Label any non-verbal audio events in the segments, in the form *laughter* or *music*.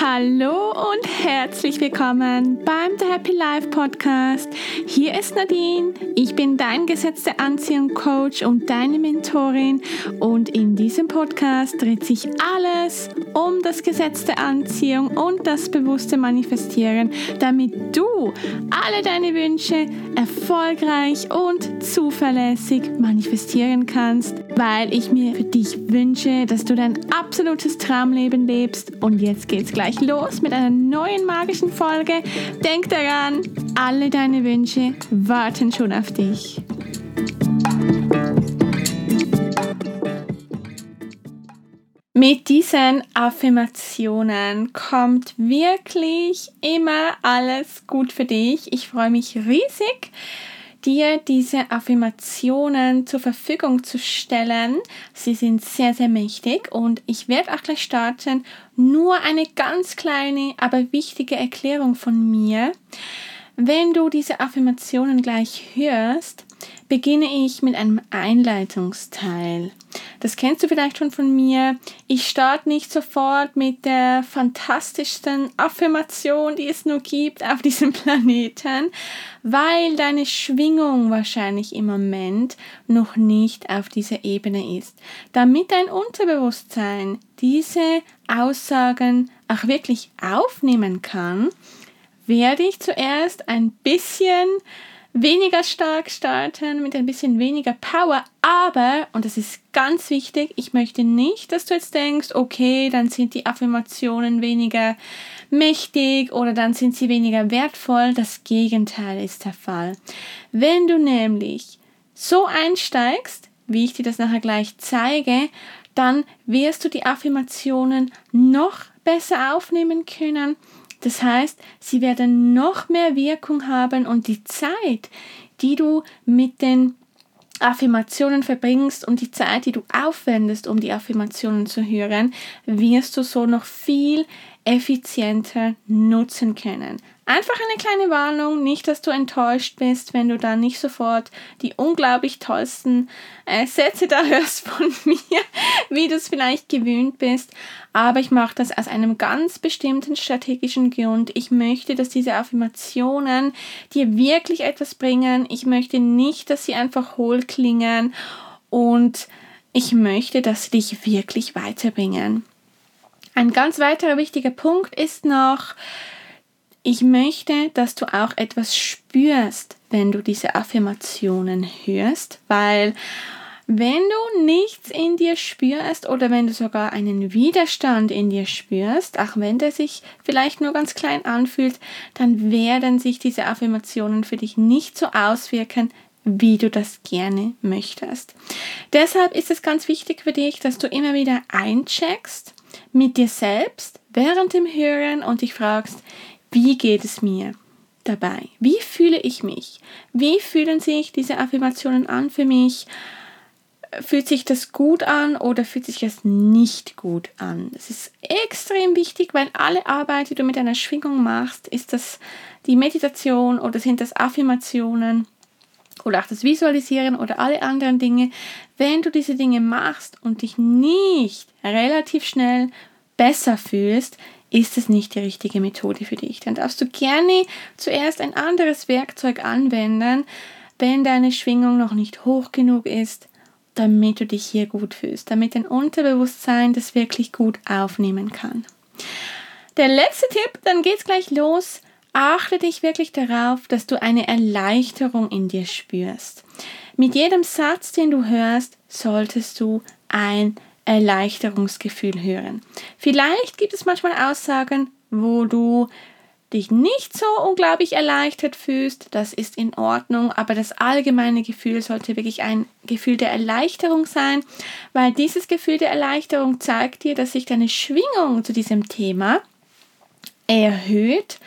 Hallo und herzlich willkommen beim The Happy Life Podcast. Hier ist Nadine. Ich bin dein gesetzter Anziehung Coach und deine Mentorin und in diesem Podcast dreht sich alles um das Gesetz der Anziehung und das bewusste Manifestieren, damit du alle deine Wünsche erfolgreich und zuverlässig manifestieren kannst, weil ich mir für dich wünsche, dass du dein absolutes Traumleben lebst und jetzt geht's gleich los mit einer neuen magischen Folge. Denk daran, alle deine Wünsche warten schon auf dich. Mit diesen Affirmationen kommt wirklich immer alles gut für dich. Ich freue mich riesig, dir diese Affirmationen zur Verfügung zu stellen. Sie sind sehr, sehr mächtig und ich werde auch gleich starten. Nur eine ganz kleine, aber wichtige Erklärung von mir. Wenn du diese Affirmationen gleich hörst, beginne ich mit einem Einleitungsteil. Das kennst du vielleicht schon von mir. Ich starte nicht sofort mit der fantastischsten Affirmation, die es nur gibt auf *laughs* diesem Planeten, weil deine Schwingung wahrscheinlich im Moment noch nicht auf dieser Ebene ist. Damit dein Unterbewusstsein diese Aussagen auch wirklich aufnehmen kann, werde ich zuerst ein bisschen weniger stark starten, mit ein bisschen weniger Power. Aber, und das ist ganz wichtig, ich möchte nicht, dass du jetzt denkst, okay, dann sind die Affirmationen weniger mächtig oder dann sind sie weniger wertvoll. Das Gegenteil ist der Fall. Wenn du nämlich so einsteigst, wie ich dir das nachher gleich zeige, dann wirst du die Affirmationen noch besser aufnehmen können das heißt, sie werden noch mehr Wirkung haben und die Zeit, die du mit den Affirmationen verbringst und die Zeit, die du aufwendest, um die Affirmationen zu hören, wirst du so noch viel effizienter nutzen können. Einfach eine kleine Warnung, nicht, dass du enttäuscht bist, wenn du dann nicht sofort die unglaublich tollsten äh, Sätze da *laughs* hörst von mir, wie du es vielleicht gewöhnt bist. Aber ich mache das aus einem ganz bestimmten strategischen Grund. Ich möchte, dass diese Affirmationen dir wirklich etwas bringen. Ich möchte nicht, dass sie einfach hohl klingen und ich möchte, dass sie dich wirklich weiterbringen. Ein ganz weiterer wichtiger Punkt ist noch, ich möchte, dass du auch etwas spürst, wenn du diese Affirmationen hörst, weil wenn du nichts in dir spürst oder wenn du sogar einen Widerstand in dir spürst, auch wenn der sich vielleicht nur ganz klein anfühlt, dann werden sich diese Affirmationen für dich nicht so auswirken, wie du das gerne möchtest. Deshalb ist es ganz wichtig für dich, dass du immer wieder eincheckst mit dir selbst während dem Hören und dich fragst, wie geht es mir dabei? Wie fühle ich mich? Wie fühlen sich diese Affirmationen an für mich? Fühlt sich das gut an oder fühlt sich das nicht gut an? Das ist extrem wichtig, weil alle Arbeit, die du mit einer Schwingung machst, ist das die Meditation oder sind das Affirmationen oder auch das Visualisieren oder alle anderen Dinge. Wenn du diese Dinge machst und dich nicht relativ schnell besser fühlst, ist es nicht die richtige Methode für dich. Dann darfst du gerne zuerst ein anderes Werkzeug anwenden, wenn deine Schwingung noch nicht hoch genug ist, damit du dich hier gut fühlst, damit dein Unterbewusstsein das wirklich gut aufnehmen kann. Der letzte Tipp, dann geht's gleich los. Achte dich wirklich darauf, dass du eine Erleichterung in dir spürst. Mit jedem Satz, den du hörst, solltest du ein Erleichterungsgefühl hören. Vielleicht gibt es manchmal Aussagen, wo du dich nicht so unglaublich erleichtert fühlst, das ist in Ordnung, aber das allgemeine Gefühl sollte wirklich ein Gefühl der Erleichterung sein, weil dieses Gefühl der Erleichterung zeigt dir, dass sich deine Schwingung zu diesem Thema erhöht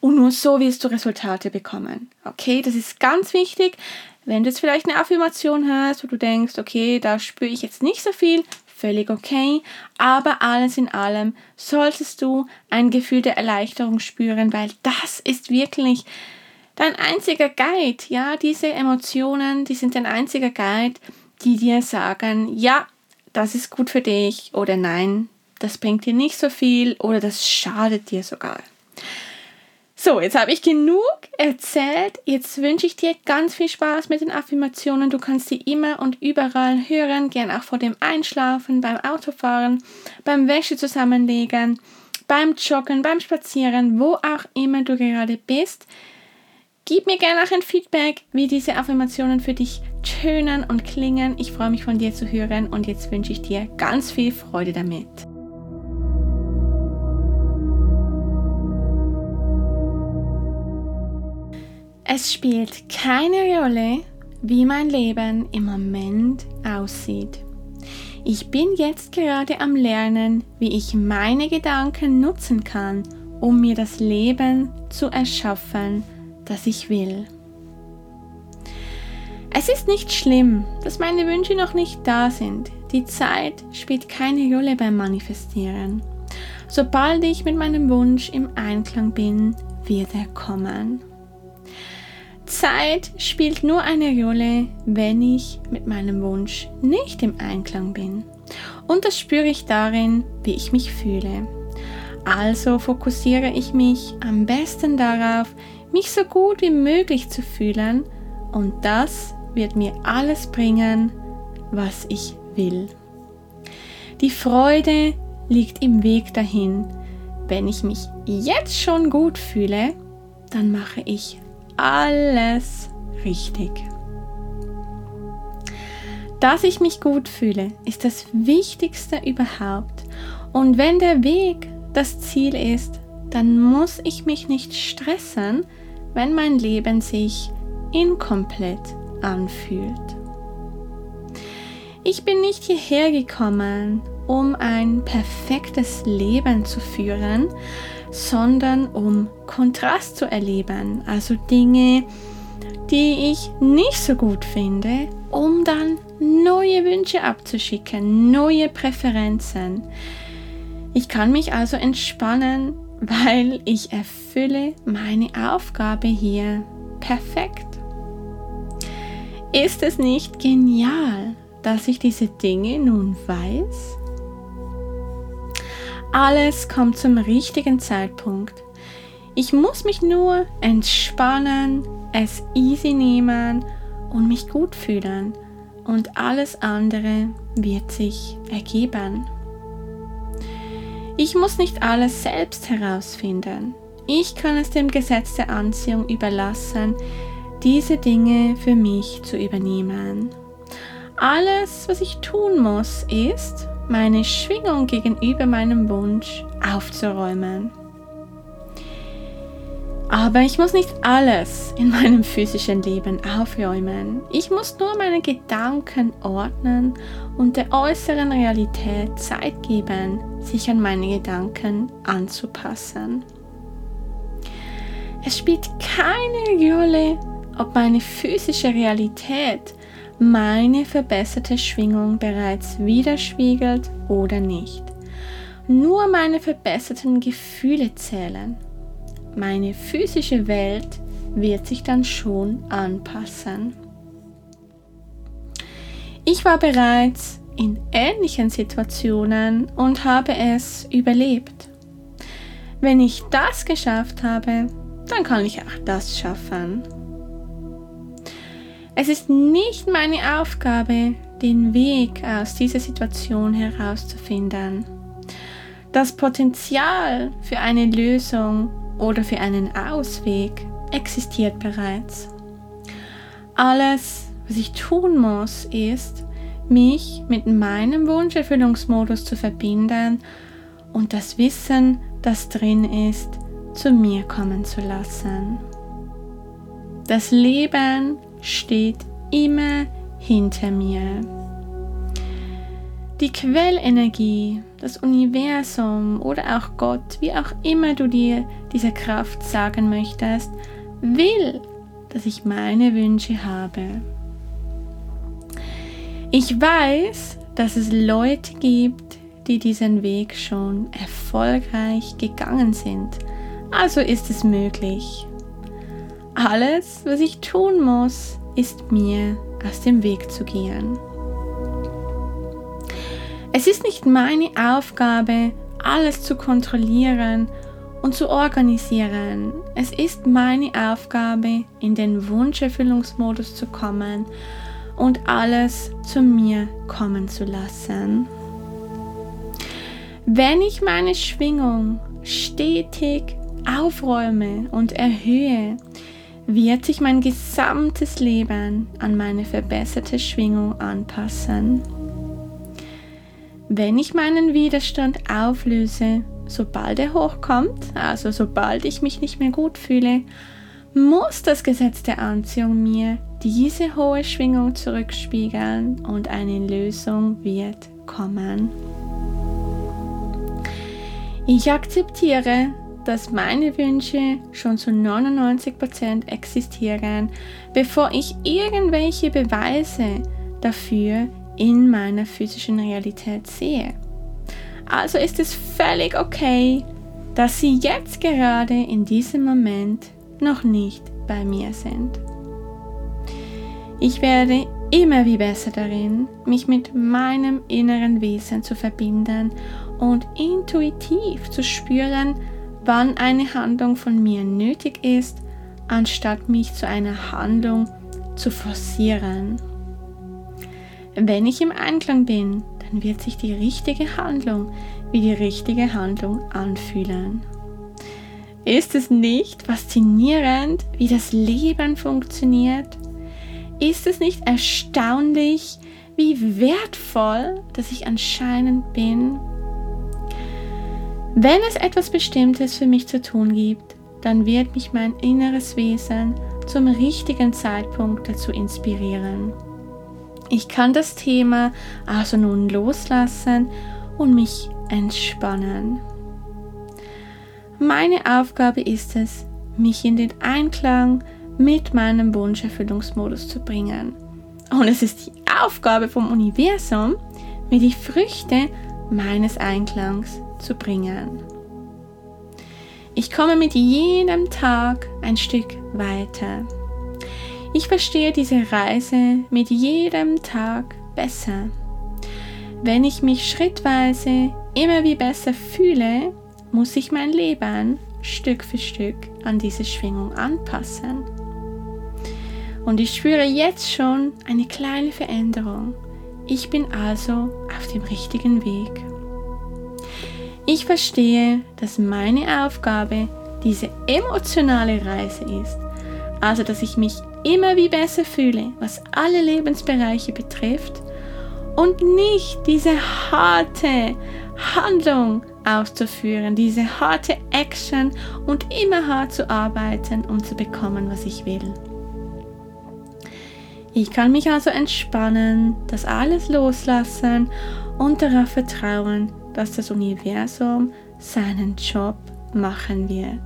und nur so wirst du Resultate bekommen. Okay, das ist ganz wichtig. Wenn du jetzt vielleicht eine Affirmation hast, wo du denkst, okay, da spüre ich jetzt nicht so viel, völlig okay, aber alles in allem solltest du ein Gefühl der Erleichterung spüren, weil das ist wirklich dein einziger Guide, ja, diese Emotionen, die sind dein einziger Guide, die dir sagen, ja, das ist gut für dich oder nein, das bringt dir nicht so viel oder das schadet dir sogar. So, jetzt habe ich genug erzählt. Jetzt wünsche ich dir ganz viel Spaß mit den Affirmationen. Du kannst sie immer und überall hören, gern auch vor dem Einschlafen, beim Autofahren, beim Wäsche zusammenlegen, beim Joggen, beim Spazieren, wo auch immer du gerade bist. Gib mir gerne auch ein Feedback, wie diese Affirmationen für dich tönen und klingen. Ich freue mich von dir zu hören und jetzt wünsche ich dir ganz viel Freude damit. Es spielt keine Rolle, wie mein Leben im Moment aussieht. Ich bin jetzt gerade am Lernen, wie ich meine Gedanken nutzen kann, um mir das Leben zu erschaffen, das ich will. Es ist nicht schlimm, dass meine Wünsche noch nicht da sind. Die Zeit spielt keine Rolle beim Manifestieren. Sobald ich mit meinem Wunsch im Einklang bin, wird er kommen. Zeit spielt nur eine Rolle, wenn ich mit meinem Wunsch nicht im Einklang bin. Und das spüre ich darin, wie ich mich fühle. Also fokussiere ich mich am besten darauf, mich so gut wie möglich zu fühlen und das wird mir alles bringen, was ich will. Die Freude liegt im Weg dahin. Wenn ich mich jetzt schon gut fühle, dann mache ich alles richtig. Dass ich mich gut fühle, ist das Wichtigste überhaupt. Und wenn der Weg das Ziel ist, dann muss ich mich nicht stressen, wenn mein Leben sich inkomplett anfühlt. Ich bin nicht hierher gekommen, um ein perfektes Leben zu führen, sondern um Kontrast zu erleben, also Dinge, die ich nicht so gut finde, um dann neue Wünsche abzuschicken, neue Präferenzen. Ich kann mich also entspannen, weil ich erfülle meine Aufgabe hier perfekt. Ist es nicht genial, dass ich diese Dinge nun weiß? Alles kommt zum richtigen Zeitpunkt. Ich muss mich nur entspannen, es easy nehmen und mich gut fühlen und alles andere wird sich ergeben. Ich muss nicht alles selbst herausfinden. Ich kann es dem Gesetz der Anziehung überlassen, diese Dinge für mich zu übernehmen. Alles, was ich tun muss, ist, meine Schwingung gegenüber meinem Wunsch aufzuräumen. Aber ich muss nicht alles in meinem physischen Leben aufräumen. Ich muss nur meine Gedanken ordnen und der äußeren Realität Zeit geben, sich an meine Gedanken anzupassen. Es spielt keine Rolle, ob meine physische Realität meine verbesserte Schwingung bereits widerspiegelt oder nicht. Nur meine verbesserten Gefühle zählen. Meine physische Welt wird sich dann schon anpassen. Ich war bereits in ähnlichen Situationen und habe es überlebt. Wenn ich das geschafft habe, dann kann ich auch das schaffen. Es ist nicht meine Aufgabe, den Weg aus dieser Situation herauszufinden. Das Potenzial für eine Lösung oder für einen Ausweg existiert bereits. Alles, was ich tun muss, ist, mich mit meinem Wunscherfüllungsmodus zu verbinden und das Wissen, das drin ist, zu mir kommen zu lassen. Das Leben steht immer hinter mir. Die Quellenergie, das Universum oder auch Gott, wie auch immer du dir diese Kraft sagen möchtest, will, dass ich meine Wünsche habe. Ich weiß, dass es Leute gibt, die diesen Weg schon erfolgreich gegangen sind. Also ist es möglich. Alles, was ich tun muss, ist mir aus dem Weg zu gehen. Es ist nicht meine Aufgabe, alles zu kontrollieren und zu organisieren. Es ist meine Aufgabe, in den Wunscherfüllungsmodus zu kommen und alles zu mir kommen zu lassen. Wenn ich meine Schwingung stetig aufräume und erhöhe, wird sich mein gesamtes Leben an meine verbesserte Schwingung anpassen. Wenn ich meinen Widerstand auflöse, sobald er hochkommt, also sobald ich mich nicht mehr gut fühle, muss das Gesetz der Anziehung mir diese hohe Schwingung zurückspiegeln und eine Lösung wird kommen. Ich akzeptiere, dass meine Wünsche schon zu 99% existieren, bevor ich irgendwelche Beweise dafür in meiner physischen Realität sehe. Also ist es völlig okay, dass sie jetzt gerade in diesem Moment noch nicht bei mir sind. Ich werde immer wie besser darin, mich mit meinem inneren Wesen zu verbinden und intuitiv zu spüren, wann eine Handlung von mir nötig ist, anstatt mich zu einer Handlung zu forcieren. Wenn ich im Einklang bin, dann wird sich die richtige Handlung wie die richtige Handlung anfühlen. Ist es nicht faszinierend, wie das Leben funktioniert? Ist es nicht erstaunlich, wie wertvoll, dass ich anscheinend bin? Wenn es etwas Bestimmtes für mich zu tun gibt, dann wird mich mein inneres Wesen zum richtigen Zeitpunkt dazu inspirieren. Ich kann das Thema also nun loslassen und mich entspannen. Meine Aufgabe ist es, mich in den Einklang mit meinem Wunscherfüllungsmodus zu bringen. Und es ist die Aufgabe vom Universum, mir die Früchte meines Einklangs zu bringen. Ich komme mit jedem Tag ein Stück weiter. Ich verstehe diese Reise mit jedem Tag besser. Wenn ich mich schrittweise immer wie besser fühle, muss ich mein Leben Stück für Stück an diese Schwingung anpassen. Und ich spüre jetzt schon eine kleine Veränderung. Ich bin also auf dem richtigen Weg. Ich verstehe, dass meine Aufgabe diese emotionale Reise ist. Also, dass ich mich immer wie besser fühle, was alle Lebensbereiche betrifft und nicht diese harte Handlung auszuführen, diese harte Action und immer hart zu arbeiten, um zu bekommen, was ich will. Ich kann mich also entspannen, das alles loslassen und darauf vertrauen, dass das Universum seinen Job machen wird.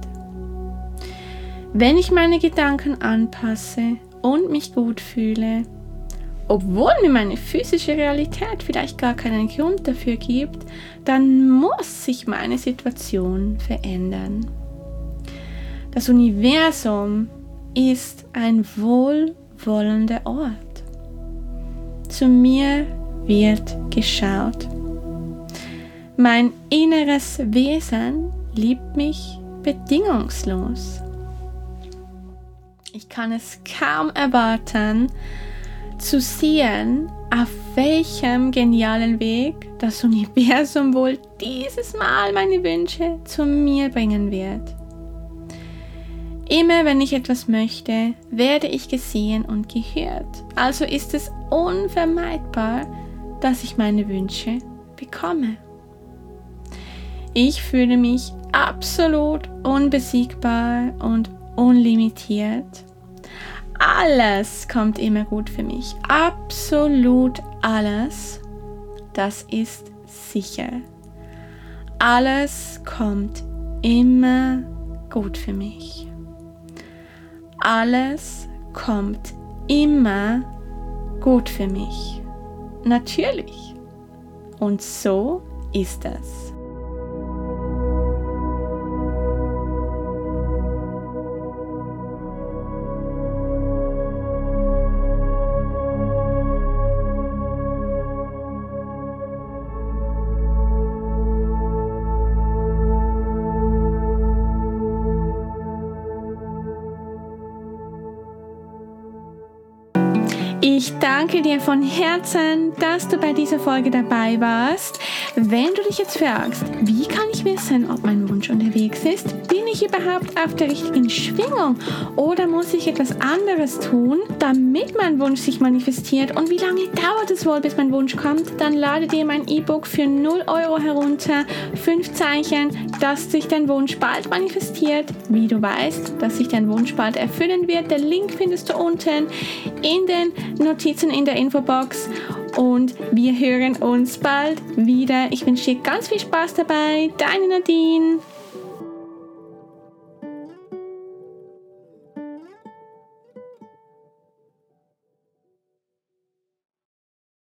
Wenn ich meine Gedanken anpasse und mich gut fühle, obwohl mir meine physische Realität vielleicht gar keinen Grund dafür gibt, dann muss sich meine Situation verändern. Das Universum ist ein wohlwollender Ort. Zu mir wird geschaut. Mein inneres Wesen liebt mich bedingungslos. Ich kann es kaum erwarten, zu sehen, auf welchem genialen Weg das Universum wohl dieses Mal meine Wünsche zu mir bringen wird. Immer wenn ich etwas möchte, werde ich gesehen und gehört. Also ist es unvermeidbar, dass ich meine Wünsche bekomme. Ich fühle mich absolut unbesiegbar und unlimitiert alles kommt immer gut für mich. Absolut alles. Das ist sicher. Alles kommt immer gut für mich. Alles kommt immer gut für mich. Natürlich. Und so ist es. Ich danke dir von Herzen, dass du bei dieser Folge dabei warst. Wenn du dich jetzt fragst, wie kann ich wissen, ob mein Wunsch unterwegs ist? Bin ich überhaupt auf der richtigen Schwingung? Oder muss ich etwas anderes tun, damit mein Wunsch sich manifestiert? Und wie lange dauert es wohl, bis mein Wunsch kommt? Dann lade dir mein E-Book für 0 Euro herunter. Fünf Zeichen, dass sich dein Wunsch bald manifestiert. Wie du weißt, dass sich dein Wunsch bald erfüllen wird. Der Link findest du unten in den Notizen in der Infobox und wir hören uns bald wieder. Ich wünsche dir ganz viel Spaß dabei. Deine Nadine.